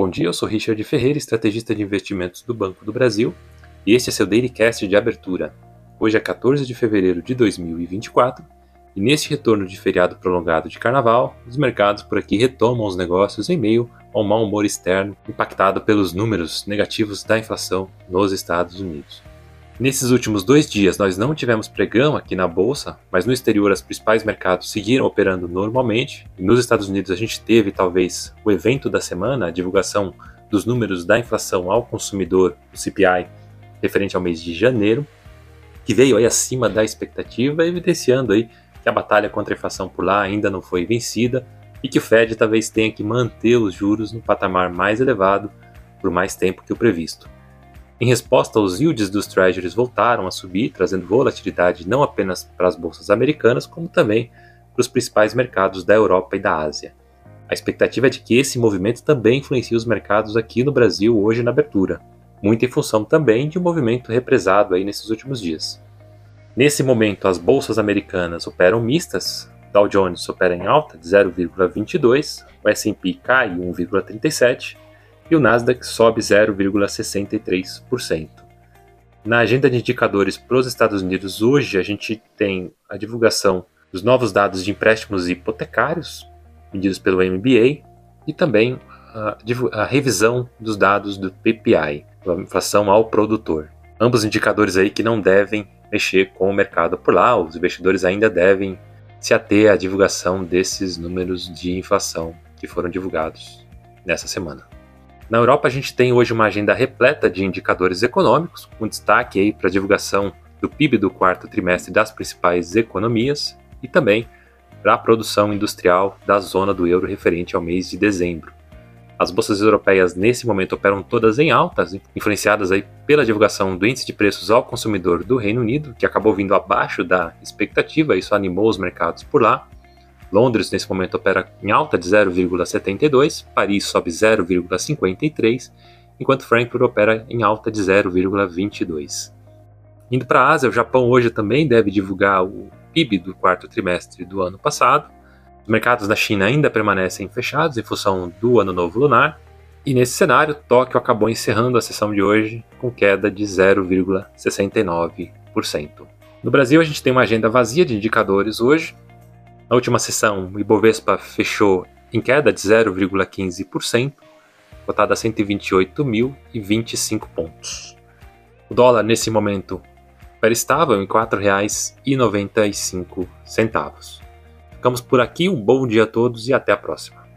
Bom dia, eu sou Richard Ferreira, estrategista de investimentos do Banco do Brasil, e este é seu Dailycast de abertura. Hoje é 14 de fevereiro de 2024, e neste retorno de feriado prolongado de carnaval, os mercados por aqui retomam os negócios em meio ao mau humor externo impactado pelos números negativos da inflação nos Estados Unidos. Nesses últimos dois dias, nós não tivemos pregão aqui na Bolsa, mas no exterior, os principais mercados seguiram operando normalmente. Nos Estados Unidos, a gente teve talvez o evento da semana, a divulgação dos números da inflação ao consumidor, o CPI, referente ao mês de janeiro, que veio aí acima da expectativa, evidenciando aí que a batalha contra a inflação por lá ainda não foi vencida e que o Fed talvez tenha que manter os juros no patamar mais elevado por mais tempo que o previsto. Em resposta, os yields dos treasuries voltaram a subir, trazendo volatilidade não apenas para as bolsas americanas, como também para os principais mercados da Europa e da Ásia. A expectativa é de que esse movimento também influencie os mercados aqui no Brasil hoje na abertura, muito em função também de um movimento represado aí nesses últimos dias. Nesse momento, as bolsas americanas operam mistas, Dow Jones opera em alta de 0,22, o S&P cai 1,37 e o Nasdaq sobe 0,63%. Na agenda de indicadores para os Estados Unidos, hoje a gente tem a divulgação dos novos dados de empréstimos hipotecários, medidos pelo MBA, e também a, a revisão dos dados do PPI, a inflação ao produtor. Ambos indicadores aí que não devem mexer com o mercado por lá, os investidores ainda devem se ater à divulgação desses números de inflação que foram divulgados nessa semana. Na Europa, a gente tem hoje uma agenda repleta de indicadores econômicos, com destaque aí para a divulgação do PIB do quarto trimestre das principais economias e também para a produção industrial da zona do euro referente ao mês de dezembro. As bolsas europeias nesse momento operam todas em altas, influenciadas aí pela divulgação do índice de preços ao consumidor do Reino Unido, que acabou vindo abaixo da expectativa, isso animou os mercados por lá. Londres, nesse momento, opera em alta de 0,72, Paris sobe 0,53, enquanto Frankfurt opera em alta de 0,22. Indo para a Ásia, o Japão hoje também deve divulgar o PIB do quarto trimestre do ano passado. Os mercados da China ainda permanecem fechados em função do ano novo lunar. E nesse cenário, Tóquio acabou encerrando a sessão de hoje com queda de 0,69%. No Brasil, a gente tem uma agenda vazia de indicadores hoje, na última sessão, o Ibovespa fechou em queda de 0,15%, cotado a 128.025 pontos. O dólar, nesse momento, era estável em R$ 4,95. Ficamos por aqui, um bom dia a todos e até a próxima.